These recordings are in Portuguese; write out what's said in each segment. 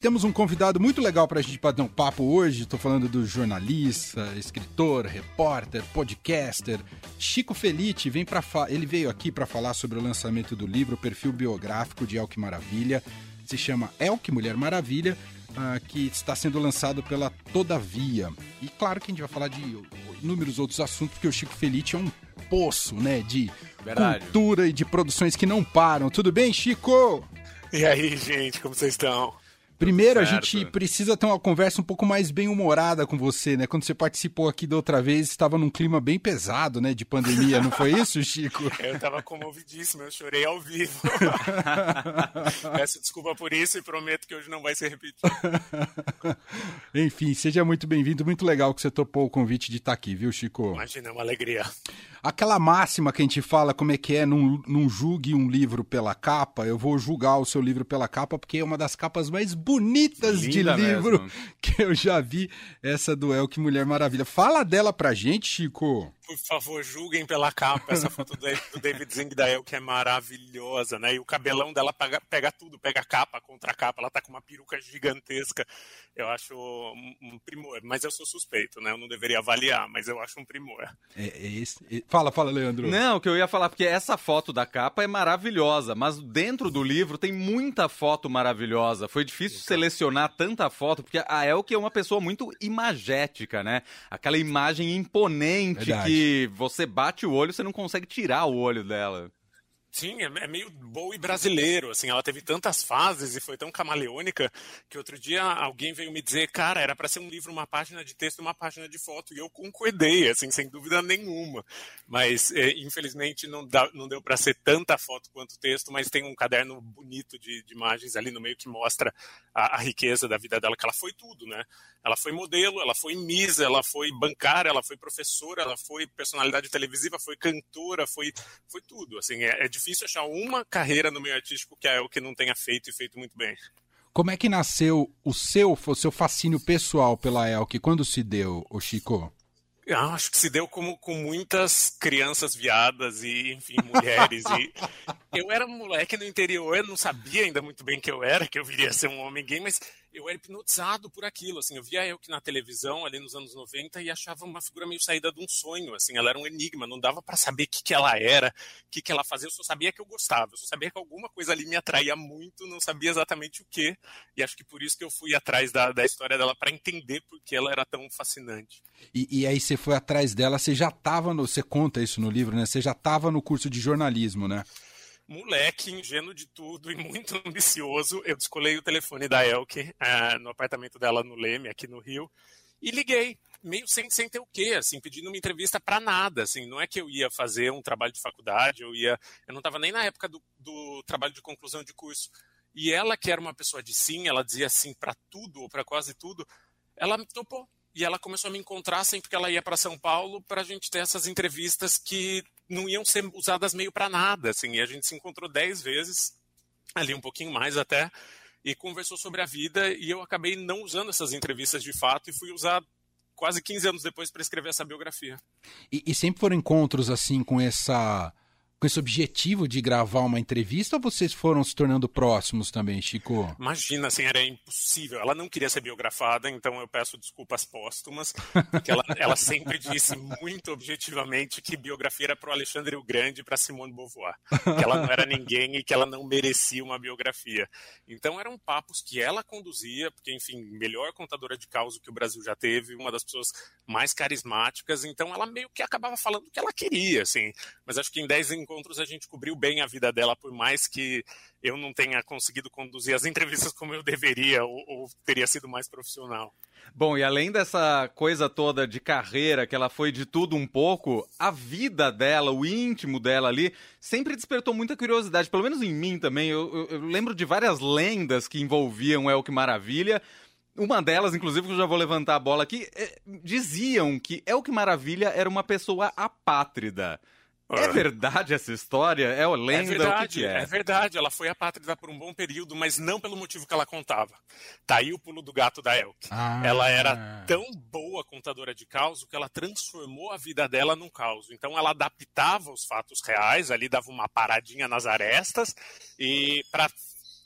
Temos um convidado muito legal para a gente bater um papo hoje. Estou falando do jornalista, escritor, repórter, podcaster Chico Felite. Vem para ele veio aqui para falar sobre o lançamento do livro Perfil Biográfico de Elke Maravilha. Se chama Elke Mulher Maravilha, uh, que está sendo lançado pela Todavia. E claro que a gente vai falar de inúmeros outros assuntos, porque o Chico Felite é um poço, né, de Verdade. cultura e de produções que não param. Tudo bem, Chico? E aí, gente, como vocês estão? Primeiro, certo. a gente precisa ter uma conversa um pouco mais bem-humorada com você, né? Quando você participou aqui da outra vez, estava num clima bem pesado, né? De pandemia, não foi isso, Chico? Eu estava comovidíssimo, eu chorei ao vivo. Peço desculpa por isso e prometo que hoje não vai ser repetido. Enfim, seja muito bem-vindo. Muito legal que você topou o convite de estar aqui, viu, Chico? Imagina, é uma alegria. Aquela máxima que a gente fala, como é que é, não, não julgue um livro pela capa, eu vou julgar o seu livro pela capa, porque é uma das capas mais bonitas Linda de livro mesmo. que eu já vi, essa do Elke Mulher Maravilha. Fala dela pra gente, Chico por favor, julguem pela capa essa foto do David Zingdael, que é maravilhosa, né? E o cabelão dela pega, pega tudo, pega a capa, contra a capa, ela tá com uma peruca gigantesca. Eu acho um, um, primor, mas eu sou suspeito, né? Eu não deveria avaliar, mas eu acho um primor. É, é esse... É, fala, fala, Leandro. Não, o que eu ia falar, porque essa foto da capa é maravilhosa, mas dentro do livro tem muita foto maravilhosa. Foi difícil selecionar tanta foto, porque a Elke é uma pessoa muito imagética, né? Aquela imagem imponente Verdade. que você bate o olho, você não consegue tirar o olho dela. Sim, é, é meio e brasileiro, assim, ela teve tantas fases e foi tão camaleônica que outro dia alguém veio me dizer, cara, era para ser um livro, uma página de texto, uma página de foto, e eu concordei, assim, sem dúvida nenhuma. Mas, é, infelizmente, não, dá, não deu para ser tanta foto quanto texto, mas tem um caderno bonito de, de imagens ali no meio que mostra a, a, riqueza da vida dela, que ela foi tudo, né? Ela foi modelo, ela foi misa, ela foi bancária, ela foi professora, ela foi personalidade televisiva, foi cantora, foi, foi tudo, assim, é, é difícil achar uma carreira no meio artístico que é o que não tenha feito e feito muito bem. Como é que nasceu o seu, o seu fascínio pessoal pela Elke? Quando se deu, o Chico? Eu acho que se deu como com muitas crianças viadas e, enfim, mulheres. e eu era um moleque no interior, eu não sabia ainda muito bem que eu era, que eu viria a ser um homem gay, mas eu era hipnotizado por aquilo, assim, eu via eu que na televisão ali nos anos 90 e achava uma figura meio saída de um sonho, assim, ela era um enigma, não dava para saber o que, que ela era, o que, que ela fazia, eu só sabia que eu gostava, eu só sabia que alguma coisa ali me atraía muito, não sabia exatamente o que, e acho que por isso que eu fui atrás da, da história dela para entender por que ela era tão fascinante. E, e aí você foi atrás dela, você já estava no, você conta isso no livro, né? Você já estava no curso de jornalismo, né? Moleque, ingênuo de tudo e muito ambicioso, eu descolei o telefone da Elke uh, no apartamento dela no Leme, aqui no Rio, e liguei, meio sem, sem ter o quê, assim, pedindo uma entrevista para nada, assim, não é que eu ia fazer um trabalho de faculdade, eu ia, eu não estava nem na época do, do trabalho de conclusão de curso, e ela que era uma pessoa de sim, ela dizia sim para tudo ou para quase tudo, ela me topou. E ela começou a me encontrar sempre que ela ia para São Paulo para a gente ter essas entrevistas que não iam ser usadas meio para nada, assim. E a gente se encontrou dez vezes, ali um pouquinho mais até, e conversou sobre a vida. E eu acabei não usando essas entrevistas de fato e fui usar quase 15 anos depois para escrever essa biografia. E, e sempre foram encontros assim com essa com esse objetivo de gravar uma entrevista ou vocês foram se tornando próximos também, Chico? Imagina, assim, era impossível. Ela não queria ser biografada, então eu peço desculpas póstumas, porque ela, ela sempre disse muito objetivamente que biografia era para o Alexandre o Grande e para Simone Beauvoir, que ela não era ninguém e que ela não merecia uma biografia. Então eram papos que ela conduzia, porque, enfim, melhor contadora de causa que o Brasil já teve, uma das pessoas mais carismáticas, então ela meio que acabava falando o que ela queria, assim. Mas acho que em 10 encontros a gente cobriu bem a vida dela, por mais que eu não tenha conseguido conduzir as entrevistas como eu deveria ou, ou teria sido mais profissional. Bom, e além dessa coisa toda de carreira, que ela foi de tudo um pouco, a vida dela, o íntimo dela ali, sempre despertou muita curiosidade, pelo menos em mim também. Eu, eu, eu lembro de várias lendas que envolviam El Que Maravilha. Uma delas, inclusive, que eu já vou levantar a bola aqui, é, diziam que El Que Maravilha era uma pessoa apátrida. É verdade essa história? É o lenda? É verdade, que que é? é? verdade. Ela foi apátrida por um bom período, mas não pelo motivo que ela contava. Tá aí o pulo do gato da Elke. Ah. Ela era tão boa contadora de caos que ela transformou a vida dela num caos. Então ela adaptava os fatos reais, ali dava uma paradinha nas arestas e para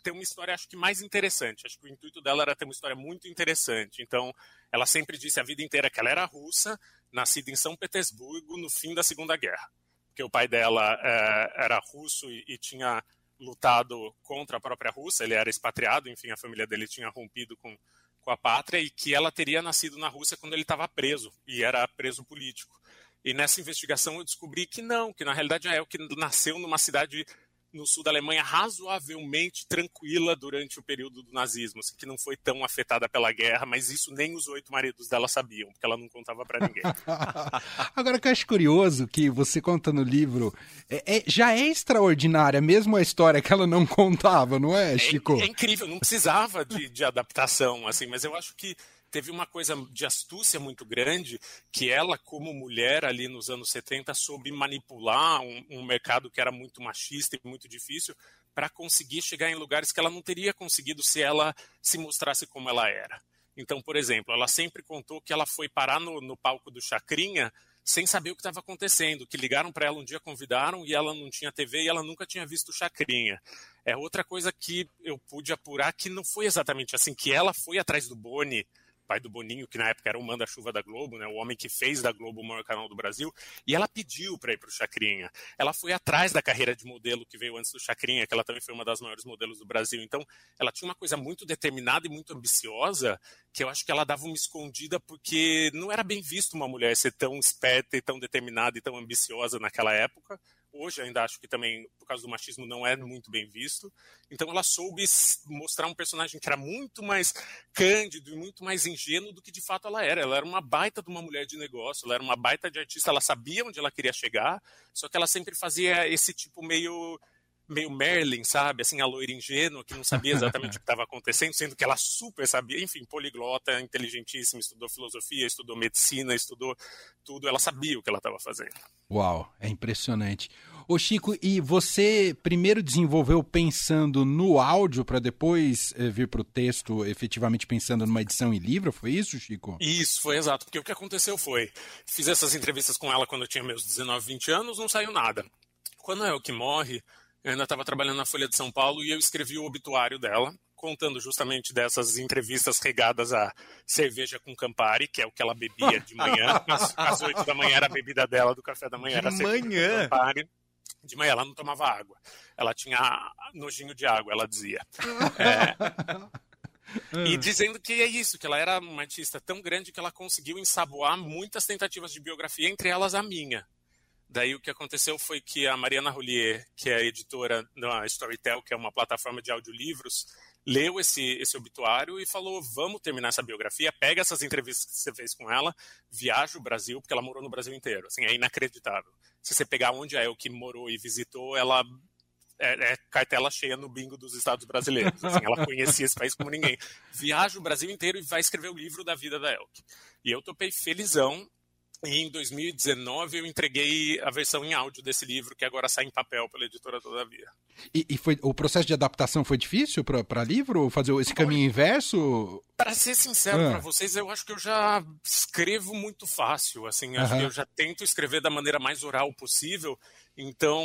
ter uma história, acho que mais interessante. Acho que o intuito dela era ter uma história muito interessante. Então, ela sempre disse a vida inteira que ela era russa, nascida em São Petersburgo no fim da Segunda Guerra. Porque o pai dela é, era russo e, e tinha lutado contra a própria Rússia, ele era expatriado, enfim, a família dele tinha rompido com, com a pátria e que ela teria nascido na Rússia quando ele estava preso e era preso político. E nessa investigação eu descobri que não, que na realidade a Elke nasceu numa cidade no sul da Alemanha razoavelmente tranquila durante o período do nazismo, assim, que não foi tão afetada pela guerra, mas isso nem os oito maridos dela sabiam, porque ela não contava para ninguém. Agora que eu acho curioso que você conta no livro, é, é, já é extraordinária mesmo a história que ela não contava, não é, Chico? É, é incrível, não precisava de, de adaptação, assim, mas eu acho que teve uma coisa de astúcia muito grande que ela, como mulher ali nos anos 70, soube manipular um, um mercado que era muito machista e muito difícil para conseguir chegar em lugares que ela não teria conseguido se ela se mostrasse como ela era. Então, por exemplo, ela sempre contou que ela foi parar no, no palco do Chacrinha sem saber o que estava acontecendo, que ligaram para ela um dia, convidaram e ela não tinha TV e ela nunca tinha visto o Chacrinha. É outra coisa que eu pude apurar que não foi exatamente assim, que ela foi atrás do Boni pai do Boninho, que na época era o manda-chuva da Globo, né, o homem que fez da Globo o maior canal do Brasil, e ela pediu para ir para o Chacrinha. Ela foi atrás da carreira de modelo que veio antes do Chacrinha, que ela também foi uma das maiores modelos do Brasil. Então, ela tinha uma coisa muito determinada e muito ambiciosa, que eu acho que ela dava uma escondida porque não era bem visto uma mulher ser tão esperta e tão determinada e tão ambiciosa naquela época hoje ainda acho que também, por causa do machismo, não é muito bem visto. Então ela soube mostrar um personagem que era muito mais cândido e muito mais ingênuo do que de fato ela era. Ela era uma baita de uma mulher de negócio, ela era uma baita de artista, ela sabia onde ela queria chegar, só que ela sempre fazia esse tipo meio meio Merlin, sabe? Assim, a loira ingênua que não sabia exatamente o que estava acontecendo, sendo que ela super sabia, enfim, poliglota, inteligentíssima, estudou filosofia, estudou medicina, estudou tudo, ela sabia o que ela estava fazendo. Uau, é impressionante. Ô Chico, e você primeiro desenvolveu pensando no áudio para depois eh, vir para o texto, efetivamente pensando numa edição em livro, foi isso, Chico? Isso, foi exato, porque o que aconteceu foi, fiz essas entrevistas com ela quando eu tinha meus 19, 20 anos, não saiu nada. Quando é o que morre, eu ainda estava trabalhando na Folha de São Paulo e eu escrevi o obituário dela, contando justamente dessas entrevistas regadas a cerveja com Campari, que é o que ela bebia de manhã. Às, às 8 da manhã era a bebida dela do café da manhã. De era manhã? Campari. De manhã ela não tomava água. Ela tinha nojinho de água, ela dizia. É, e dizendo que é isso, que ela era uma artista tão grande que ela conseguiu ensaboar muitas tentativas de biografia, entre elas a minha. Daí o que aconteceu foi que a Mariana Roulier, que é editora da Storytel, que é uma plataforma de audiolivros, leu esse, esse obituário e falou: vamos terminar essa biografia, pega essas entrevistas que você fez com ela, viaja o Brasil, porque ela morou no Brasil inteiro. Assim, é inacreditável. Se você pegar onde a que morou e visitou, ela é, é, cartela cheia no bingo dos estados brasileiros. Assim, ela conhecia esse país como ninguém. Viaja o Brasil inteiro e vai escrever o livro da vida da Elke. E eu topei felizão e em 2019 eu entreguei a versão em áudio desse livro, que agora sai em papel pela editora Todavia. E, e foi, o processo de adaptação foi difícil para livro? Fazer esse caminho inverso? Para ser sincero ah. para vocês, eu acho que eu já escrevo muito fácil. Assim, acho que eu já tento escrever da maneira mais oral possível. Então,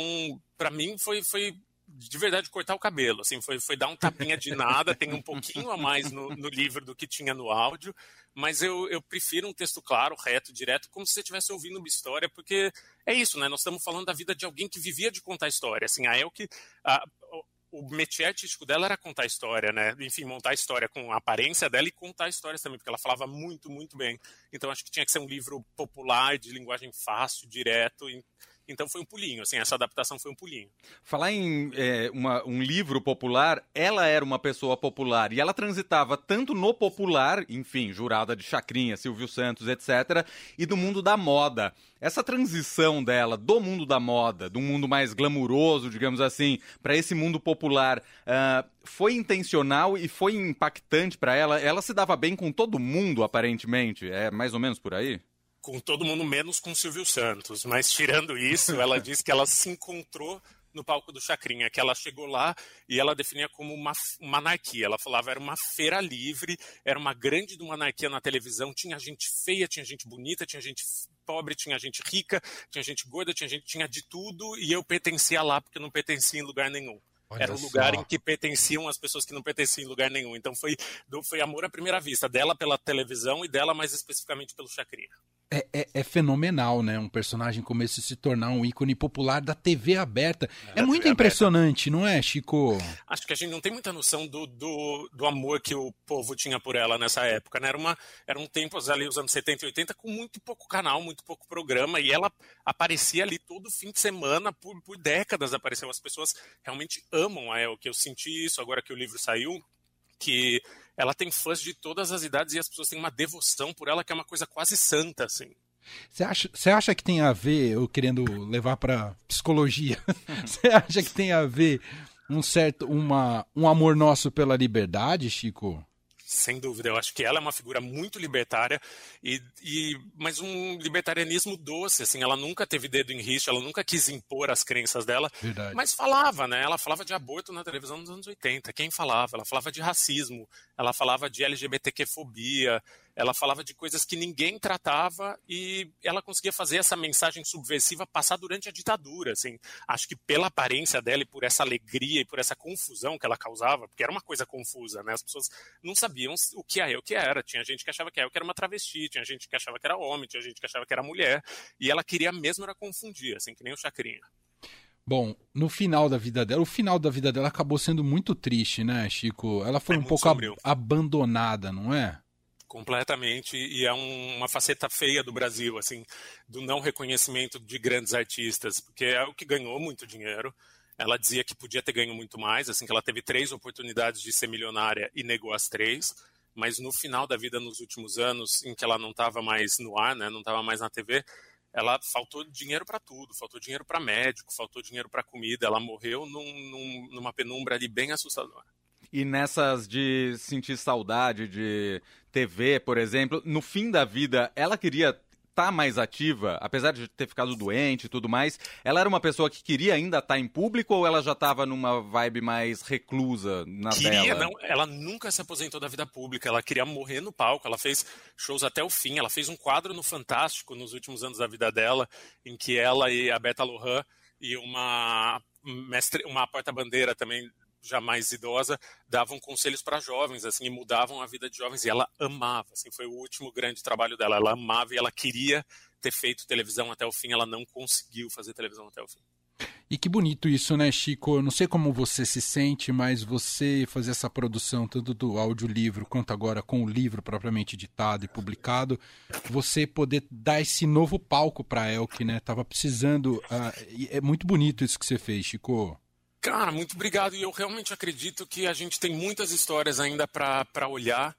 para mim foi, foi de verdade cortar o cabelo, assim, foi, foi dar um tapinha de nada, tem um pouquinho a mais no, no livro do que tinha no áudio, mas eu, eu prefiro um texto claro, reto, direto, como se você estivesse ouvindo uma história, porque é isso, né? Nós estamos falando da vida de alguém que vivia de contar história. Assim, a Elke, a, o métier artístico dela era contar história, né? Enfim, montar história com a aparência dela e contar histórias também, porque ela falava muito, muito bem. Então acho que tinha que ser um livro popular, de linguagem fácil, direto. Então foi um pulinho, assim, essa adaptação foi um pulinho. Falar em é, uma, um livro popular, ela era uma pessoa popular e ela transitava tanto no popular, enfim, jurada de Chacrinha, Silvio Santos, etc., e do mundo da moda. Essa transição dela do mundo da moda, do mundo mais glamuroso, digamos assim, para esse mundo popular, uh, foi intencional e foi impactante para ela? Ela se dava bem com todo mundo, aparentemente? É mais ou menos por aí? Com todo mundo menos com Silvio Santos. Mas tirando isso, ela disse que ela se encontrou no palco do Chacrinha, que ela chegou lá e ela definia como uma, uma anarquia. Ela falava era uma feira livre, era uma grande de uma anarquia na televisão, tinha gente feia, tinha gente bonita, tinha gente pobre, tinha gente rica, tinha gente gorda, tinha gente tinha de tudo e eu pertencia lá porque não pertencia em lugar nenhum. Olha era o lugar só. em que pertenciam as pessoas que não pertenciam em lugar nenhum. Então foi, foi amor à primeira vista, dela pela televisão e dela mais especificamente pelo Chacrinha. É, é, é, fenomenal, né? Um personagem como esse se tornar um ícone popular da TV aberta. É, é muito TV impressionante, aberta. não é, Chico? Acho que a gente não tem muita noção do, do, do, amor que o povo tinha por ela nessa época, né? Era, uma, era um tempo ali, os anos 70 e 80, com muito pouco canal, muito pouco programa, e ela aparecia ali todo fim de semana, por, por décadas apareceu. As pessoas realmente amam a El, que eu senti isso agora que o livro saiu, que ela tem fãs de todas as idades e as pessoas têm uma devoção por ela que é uma coisa quase santa, assim. Você acha, você acha que tem a ver, eu querendo levar para psicologia, você acha que tem a ver um certo, uma, um amor nosso pela liberdade, Chico? Sem dúvida, eu acho que ela é uma figura muito libertária, e, e, mas um libertarianismo doce, assim, ela nunca teve dedo em rixo, ela nunca quis impor as crenças dela, Verdade. mas falava, né? Ela falava de aborto na televisão nos anos 80, quem falava? Ela falava de racismo, ela falava de LGBTQ-fobia, ela falava de coisas que ninguém tratava e ela conseguia fazer essa mensagem subversiva passar durante a ditadura, assim. Acho que pela aparência dela e por essa alegria e por essa confusão que ela causava, porque era uma coisa confusa, né? As pessoas não sabiam o que é o que era. Tinha gente que achava que era uma travesti, tinha gente que achava que era homem, tinha gente que achava que era mulher, e ela queria mesmo era confundir, assim, que nem o Chacrinha. Bom, no final da vida dela, o final da vida dela acabou sendo muito triste, né, Chico? Ela foi é um pouco ab abandonada, não é? Completamente e é um, uma faceta feia do Brasil assim do não reconhecimento de grandes artistas porque é o que ganhou muito dinheiro ela dizia que podia ter ganho muito mais assim que ela teve três oportunidades de ser milionária e negou as três mas no final da vida nos últimos anos em que ela não estava mais no ar né não estava mais na TV ela faltou dinheiro para tudo, faltou dinheiro para médico, faltou dinheiro para comida. Ela morreu num, num, numa penumbra ali bem assustadora. E nessas de sentir saudade de TV, por exemplo, no fim da vida, ela queria estar tá mais ativa, apesar de ter ficado doente e tudo mais. Ela era uma pessoa que queria ainda estar tá em público ou ela já estava numa vibe mais reclusa na queria, dela? Não, ela nunca se aposentou da vida pública. Ela queria morrer no palco. Ela fez shows até o fim. Ela fez um quadro no Fantástico nos últimos anos da vida dela, em que ela e a Beta Lohan e uma mestre, uma porta-bandeira também já mais idosa, davam conselhos para jovens, assim, e mudavam a vida de jovens, e ela amava, assim, foi o último grande trabalho dela, ela amava e ela queria ter feito televisão até o fim, ela não conseguiu fazer televisão até o fim. E que bonito isso, né, Chico? Eu não sei como você se sente, mas você fazer essa produção, tanto do audiolivro quanto agora com o livro propriamente editado e publicado, você poder dar esse novo palco para a Elke, né? Tava precisando. Uh, é muito bonito isso que você fez, Chico. Cara, muito obrigado. E eu realmente acredito que a gente tem muitas histórias ainda para olhar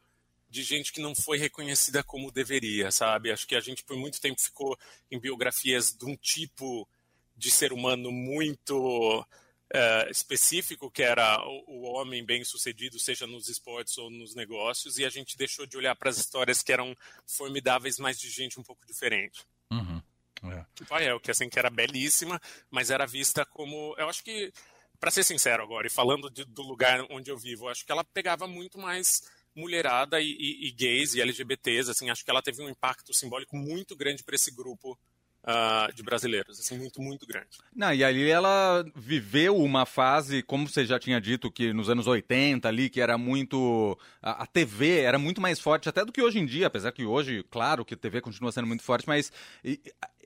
de gente que não foi reconhecida como deveria, sabe? Acho que a gente por muito tempo ficou em biografias de um tipo de ser humano muito é, específico, que era o, o homem bem-sucedido, seja nos esportes ou nos negócios, e a gente deixou de olhar para as histórias que eram formidáveis, mas de gente um pouco diferente. Uhum. É. Tipo a El, que assim, que era belíssima, mas era vista como. Eu acho que para ser sincero agora, e falando de, do lugar onde eu vivo, acho que ela pegava muito mais mulherada e, e, e, gays e LGBTs, assim, acho que ela teve um impacto simbólico muito grande para esse grupo uh, de brasileiros, assim, muito, muito grande. Não, e ali ela viveu uma fase, como você já tinha dito, que nos anos 80 ali, que era muito... A, a TV era muito mais forte até do que hoje em dia, apesar que hoje, claro, que a TV continua sendo muito forte, mas...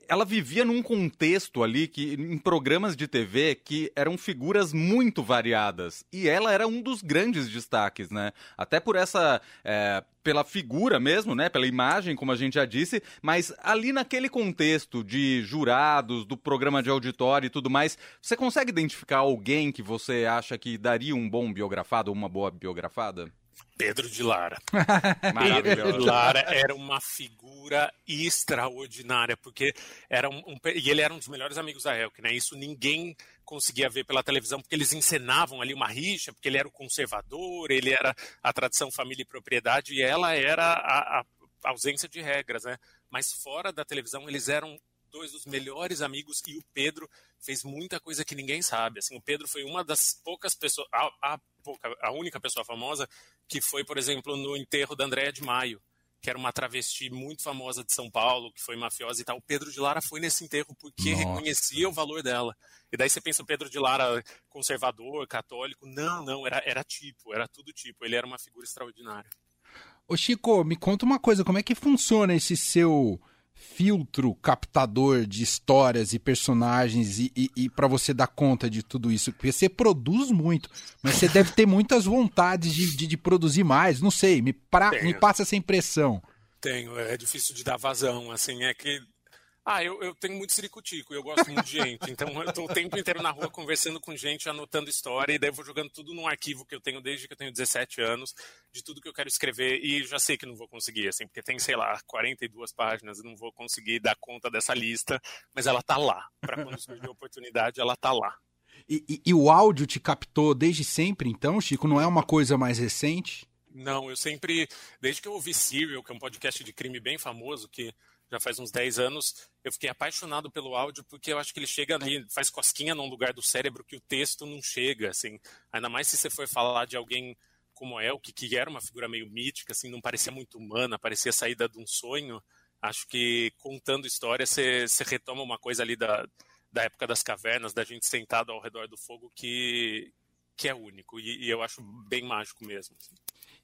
Ela vivia num contexto ali que em programas de TV que eram figuras muito variadas e ela era um dos grandes destaques, né? Até por essa é, pela figura mesmo, né? Pela imagem, como a gente já disse, mas ali naquele contexto de jurados, do programa de auditório e tudo mais, você consegue identificar alguém que você acha que daria um bom biografado ou uma boa biografada? Pedro de Lara. Pedro de Lara era uma figura extraordinária, porque era um, um, e ele era um dos melhores amigos da Elke, né? Isso ninguém conseguia ver pela televisão, porque eles encenavam ali uma rixa, porque ele era o conservador, ele era a tradição família e propriedade, e ela era a, a ausência de regras, né? Mas fora da televisão, eles eram dois dos melhores amigos e o Pedro fez muita coisa que ninguém sabe. Assim, o Pedro foi uma das poucas pessoas, a, a, pouca, a única pessoa famosa que foi, por exemplo, no enterro da Andréa de Maio, que era uma travesti muito famosa de São Paulo, que foi mafiosa e tal. O Pedro de Lara foi nesse enterro porque Nossa. reconhecia o valor dela. E daí você pensa o Pedro de Lara conservador, católico. Não, não, era, era tipo, era tudo tipo. Ele era uma figura extraordinária. Ô Chico, me conta uma coisa, como é que funciona esse seu filtro captador de histórias e personagens e, e, e para você dar conta de tudo isso? Porque você produz muito, mas você deve ter muitas vontades de, de, de produzir mais. Não sei, me, pra, me passa essa impressão. Tenho, é difícil de dar vazão, assim, é que ah, eu, eu tenho muito ciricutico, eu gosto muito de gente. Então eu estou o tempo inteiro na rua conversando com gente, anotando história, e daí eu vou jogando tudo num arquivo que eu tenho desde que eu tenho 17 anos, de tudo que eu quero escrever, e já sei que não vou conseguir, assim, porque tem, sei lá, 42 páginas, não vou conseguir dar conta dessa lista, mas ela tá lá. Para quando surgir a oportunidade, ela tá lá. E, e, e o áudio te captou desde sempre, então, Chico? Não é uma coisa mais recente? Não, eu sempre, desde que eu ouvi Serial, que é um podcast de crime bem famoso, que já faz uns 10 anos, eu fiquei apaixonado pelo áudio porque eu acho que ele chega ali, faz cosquinha num lugar do cérebro que o texto não chega, assim. Ainda mais se você for falar de alguém como Elke, que era uma figura meio mítica, assim, não parecia muito humana, parecia saída de um sonho. Acho que contando história, você retoma uma coisa ali da, da época das cavernas, da gente sentado ao redor do fogo, que, que é único. E, e eu acho bem mágico mesmo. Assim.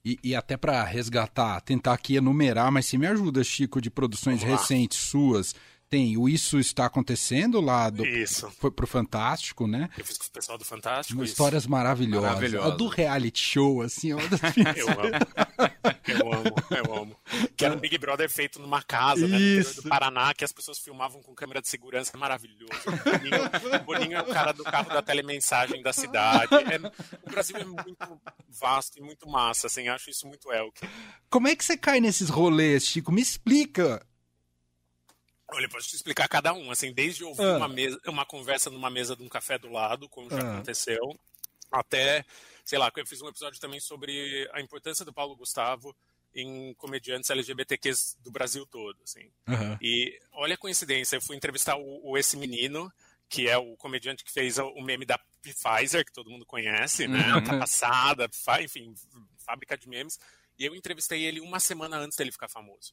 E, e até para resgatar, tentar aqui enumerar, mas se me ajuda, Chico, de produções recentes suas, tem o Isso Está Acontecendo lá do. Isso. Foi pro Fantástico, né? Eu fiz com o pessoal do Fantástico. Histórias maravilhosas. Maravilhosa. Do reality show, assim, ó. eu amo. Eu amo, eu amo. Que era um Big Brother feito numa casa, né? No do Paraná, que as pessoas filmavam com câmera de segurança. É maravilhoso. O Boninho, o Boninho é o cara do carro da telemensagem da cidade. É, o Brasil é muito vasto e muito massa, assim. Acho isso muito Elke. Como é que você cai nesses rolês, Chico? Me explica. Olha, posso te explicar cada um, assim, desde ouvir ah. uma, mesa, uma conversa numa mesa de um café do lado, como já ah. aconteceu, até, sei lá, eu fiz um episódio também sobre a importância do Paulo Gustavo em comediantes LGBTQs do Brasil todo, assim. Uhum. E olha a coincidência, eu fui entrevistar o, o, esse menino, que é o comediante que fez o meme da Pfizer, que todo mundo conhece, né? Uhum. Tá passada, enfim, fábrica de memes. E eu entrevistei ele uma semana antes dele ficar famoso.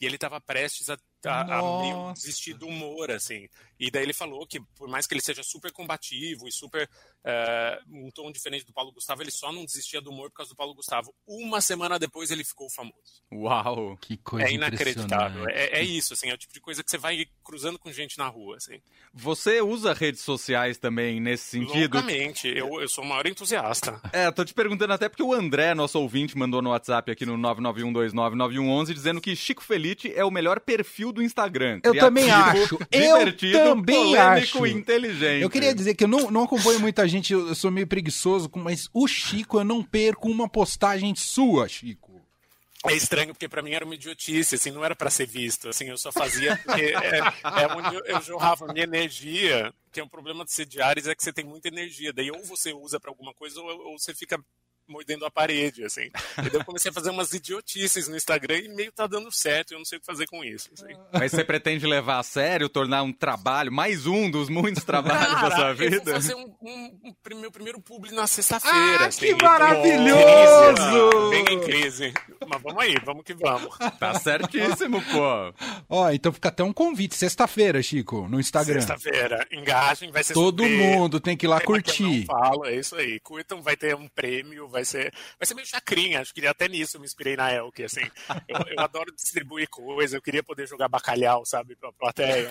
E ele estava prestes a a, a meio desistir do humor, assim. E daí ele falou que, por mais que ele seja super combativo e super uh, um tom diferente do Paulo Gustavo, ele só não desistia do humor por causa do Paulo Gustavo. Uma semana depois ele ficou famoso. Uau, que coisa É inacreditável. É, é, isso, assim, é o tipo de coisa que você vai cruzando com gente na rua, assim. Você usa redes sociais também nesse sentido? Loucamente, eu, eu sou o maior entusiasta. É, tô te perguntando até porque o André, nosso ouvinte, mandou no WhatsApp aqui no 991299111 dizendo que Chico Felite é o melhor perfil do Instagram. Eu também acho. Eu também acho. inteligente. Eu queria dizer que eu não, não acompanho muita gente, eu sou meio preguiçoso, mas o Chico eu não perco uma postagem sua, Chico. É estranho porque para mim era uma idiotice, assim, não era para ser visto, assim, eu só fazia porque é, é onde eu, eu jorrava minha energia, que é um problema de ser diários é que você tem muita energia, daí ou você usa para alguma coisa ou, ou você fica mordendo a parede, assim. E daí eu comecei a fazer umas idiotices no Instagram e meio tá dando certo, eu não sei o que fazer com isso. Assim. Mas você pretende levar a sério, tornar um trabalho, mais um dos muitos trabalhos Cara, da sua vida? Eu vou fazer um, um, um meu primeiro publi na sexta-feira. Ah, assim, que maravilhoso! Bem em crise. Mas vamos aí, vamos que vamos. Tá certíssimo, pô. Ó, então fica até um convite, sexta-feira, Chico, no Instagram. Sexta-feira, engajem, vai ser Todo super... mundo tem que ir lá curtir. eu não falo, é isso aí. Curtam, vai ter um prêmio, vai ser, vai ser meio chacrinha. Acho que até nisso eu me inspirei na Elke, assim. Eu, eu adoro distribuir coisa, eu queria poder jogar bacalhau, sabe, pra plateia.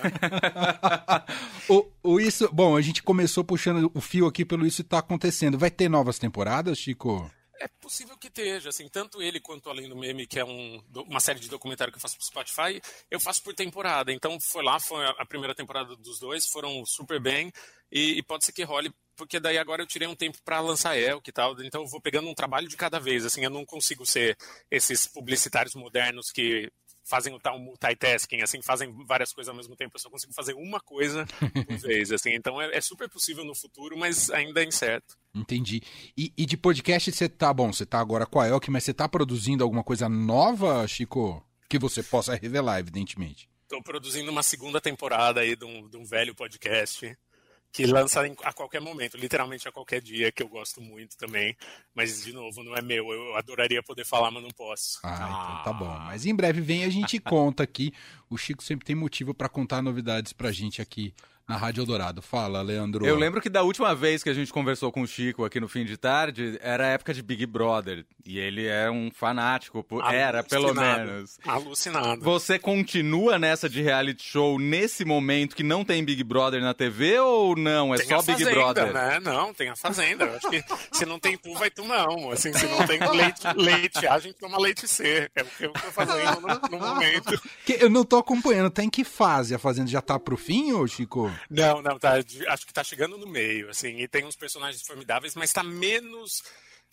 o, o isso, bom, a gente começou puxando o fio aqui pelo isso tá acontecendo. Vai ter novas temporadas, Chico? É possível que esteja, assim, tanto ele quanto Além do Meme, que é um, uma série de documentário que eu faço pro Spotify, eu faço por temporada. Então foi lá, foi a primeira temporada dos dois, foram super bem, e, e pode ser que role, porque daí agora eu tirei um tempo para lançar Elk e tal, então eu vou pegando um trabalho de cada vez, assim, eu não consigo ser esses publicitários modernos que fazem o tal multitasking, assim, fazem várias coisas ao mesmo tempo. Eu só consigo fazer uma coisa por vez, assim. Então é, é, super possível no futuro, mas ainda é incerto. Entendi. E, e de podcast você tá, bom, você tá agora com a Elk, mas você tá produzindo alguma coisa nova, Chico? Que você possa revelar, evidentemente. Estou produzindo uma segunda temporada aí de um, de um velho podcast que lança a qualquer momento, literalmente a qualquer dia, que eu gosto muito também. Mas, de novo, não é meu. Eu adoraria poder falar, mas não posso. Ah, então tá bom. Mas em breve vem a gente conta aqui. O Chico sempre tem motivo para contar novidades pra gente aqui na Rádio Eldorado. Fala, Leandro. Eu lembro que da última vez que a gente conversou com o Chico aqui no fim de tarde, era a época de Big Brother. E ele é um fanático, era pelo menos. Alucinado. Você continua nessa de reality show nesse momento que não tem Big Brother na TV ou não? É tem só Big Brother? Né? Não, tem a Fazenda. Eu acho que se não tem tu, vai tu não. Assim, se não tem leite, leite A, a gente toma leite C. É o que eu tô fazendo no, no momento. Que eu não tô acompanhando. Tá em que fase? A Fazenda já tá pro fim, ô Chico? Não, não, tá. Acho que tá chegando no meio, assim, e tem uns personagens formidáveis, mas tá menos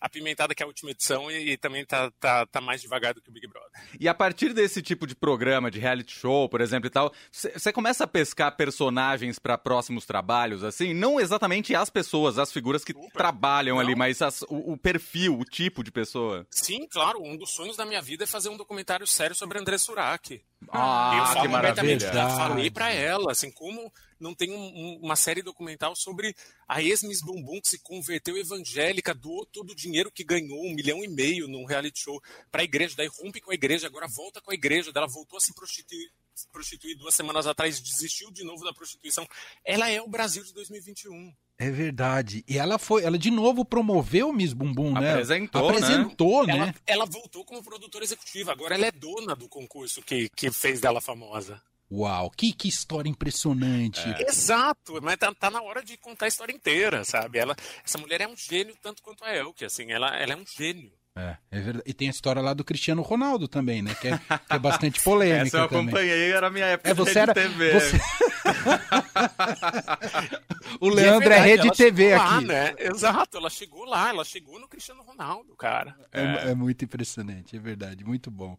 apimentada que a última edição e, e, também tá, tá, tá mais devagar do que o Big Brother. E a partir desse tipo de programa, de reality show, por exemplo e tal, você começa a pescar personagens para próximos trabalhos, assim? Não exatamente as pessoas, as figuras que Super. trabalham Não. ali, mas as, o, o, perfil, o tipo de pessoa. Sim, claro. Um dos sonhos da minha vida é fazer um documentário sério sobre André Surak. Ah, eu que maravilha. Falei para ela, assim, como não tem um, uma série documental sobre a ex-Miss Bumbum que se converteu evangélica, doou todo o dinheiro que ganhou, um milhão e meio num reality show para a igreja, daí rompe com a igreja, agora volta com a igreja, ela voltou a se prostituir, prostituir duas semanas atrás, desistiu de novo da prostituição. Ela é o Brasil de 2021. É verdade. E ela foi, ela de novo promoveu Miss Bumbum, né? Apresentou, Apresentou, né? né? Ela, ela, voltou como produtora executiva. Agora ela é dona do concurso que, que fez dela famosa. Uau, que, que história impressionante. É. Exato, mas tá, tá, na hora de contar a história inteira, sabe? Ela, essa mulher é um gênio tanto quanto a Elke, assim, ela, ela é um gênio. É, é verdade. E tem a história lá do Cristiano Ronaldo também, né? Que é, que é bastante polêmica. Essa eu também. acompanhei, era a minha época é, você de era, TV. Você... o Leandro é, verdade, é rede TV lá, aqui. Né? Exato, ela chegou lá, ela chegou no Cristiano Ronaldo, cara. É, é muito impressionante, é verdade, muito bom.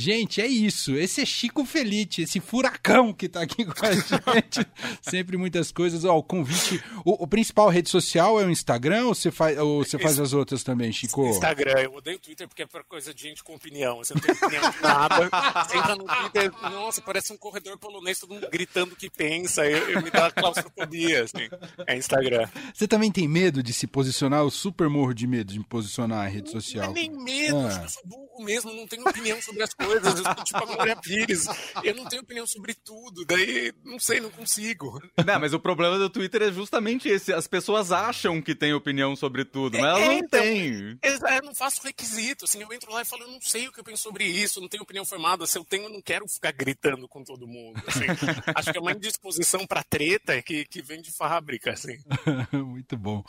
Gente, é isso. Esse é Chico Felite, esse furacão que tá aqui com a gente. Sempre muitas coisas. Ó, o convite. O, o, principal rede social é o Instagram ou você faz, ou você faz as outras também, Chico? Instagram. Eu odeio o Twitter porque é pra coisa de gente com opinião. Você não tem opinião de nada. Você entra no Twitter, nossa, parece um corredor polonês, todo mundo gritando o que pensa. Eu, eu me dá claustrofobia, assim. É Instagram. Você também tem medo de se posicionar? Eu super morro de medo de me posicionar em rede social. Não é nem medo, ah. eu sou burro mesmo, não tenho opinião sobre as coisas coisas, eu sou tipo a Glória Pires. Eu não tenho opinião sobre tudo, daí não sei, não consigo. Não, mas o problema do Twitter é justamente esse. As pessoas acham que têm opinião sobre tudo, mas elas é, não então, têm. Eu não faço requisito, assim, eu entro lá e falo, eu não sei o que eu penso sobre isso, não tenho opinião formada. Se eu tenho, eu não quero ficar gritando com todo mundo. Assim. Acho que é uma indisposição pra treta que, que vem de fábrica, assim. Muito bom.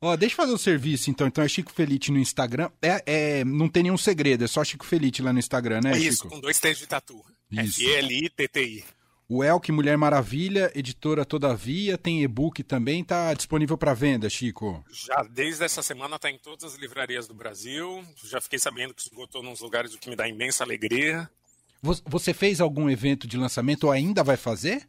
Ó, deixa eu fazer um serviço, então. Então é Chico Felite no Instagram. É, é, não tem nenhum segredo, é só Chico Felite lá no Instagram, né, Chico? Isso, com dois T's de tatu. F-L-I-T-T-I. O Elk Mulher Maravilha, editora Todavia, tem e-book também, está disponível para venda, Chico? Já desde essa semana está em todas as livrarias do Brasil. Já fiquei sabendo que esgotou nos lugares, o que me dá imensa alegria. Você fez algum evento de lançamento ou ainda vai fazer?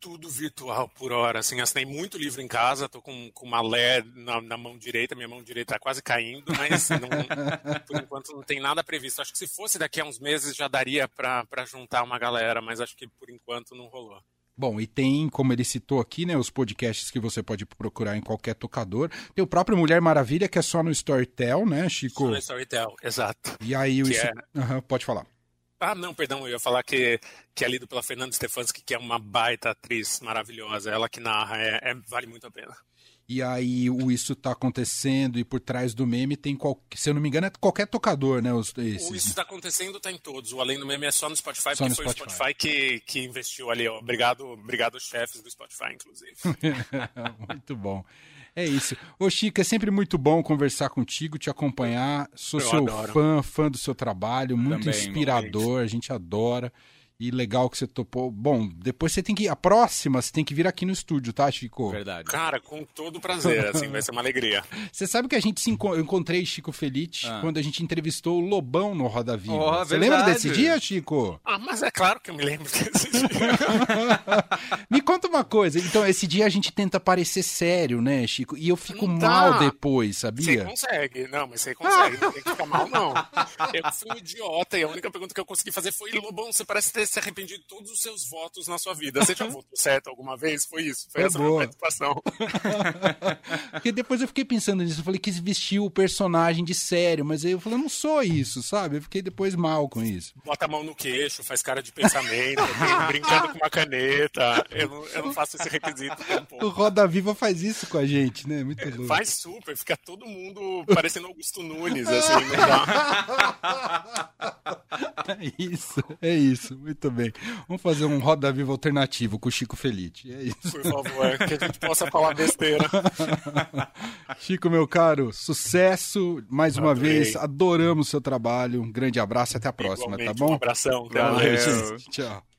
Tudo virtual por hora. Assim, assinei muito livro em casa, tô com, com uma lé na, na, mão direita, minha mão direita tá quase caindo, mas não, por enquanto não tem nada previsto. Acho que se fosse daqui a uns meses já daria para juntar uma galera, mas acho que por enquanto não rolou. Bom, e tem, como ele citou aqui, né, os podcasts que você pode procurar em qualquer tocador. Tem o próprio Mulher Maravilha, que é só no Storytel, né, Chico? Só no Storytel, exato. E aí, o... é... uhum, pode falar. Ah, não, perdão, eu ia falar que, que é lido pela Fernanda Stefanski, que é uma baita atriz maravilhosa. Ela que narra, é, é vale muito a pena. E aí o isso está acontecendo e por trás do meme tem, qual, se eu não me engano, é qualquer tocador, né? Os, esses, o isso está acontecendo está em todos. O Além do Meme é só no Spotify, só porque no foi Spotify. o Spotify que, que investiu ali. Ó. Obrigado, obrigado chefes do Spotify, inclusive. muito bom. É isso. Ô, Chico, é sempre muito bom conversar contigo, te acompanhar. Sou Eu seu adoro. fã, fã do seu trabalho, muito Também, inspirador, a gente adora. E legal que você topou. Bom, depois você tem que. A próxima você tem que vir aqui no estúdio, tá, Chico? Verdade. Cara, com todo prazer, assim, vai ser uma alegria. Você sabe que a gente se enco... eu encontrei Chico Felite ah. quando a gente entrevistou o Lobão no Roda Viva. Oh, você lembra desse dia, Chico? Ah, mas é claro que eu me lembro desse dia. me conta uma coisa. Então, esse dia a gente tenta parecer sério, né, Chico? E eu fico não mal depois, sabia? Você consegue. Não, mas você consegue. não tem que ficar mal, não. Eu fui um idiota e a única pergunta que eu consegui fazer foi: Lobão, você parece ter se arrependido de todos os seus votos na sua vida. Você já votou certo alguma vez? Foi isso? Foi É essa boa. minha participação. Porque depois eu fiquei pensando nisso, eu falei que vestir o personagem de sério, mas aí eu falei, não sou isso, sabe? Eu fiquei depois mal com isso. Bota a mão no queixo, faz cara de pensamento, brin- brincando com uma caneta. Eu não, eu não faço esse requisito um O. Roda Viva faz isso com a gente, né? Muito louco. Faz super, fica todo mundo parecendo Augusto Nunes, assim, não dá. É isso, é isso, muito bem. Vamos fazer um Roda Viva alternativo com o Chico Felite. É isso. Por favor, que a gente possa falar besteira. Chico, meu caro, sucesso mais uma Adorei. vez. Adoramos seu trabalho. Um grande abraço e até a próxima, tá Igualmente, bom? Um abração. Até Valeu. Tchau.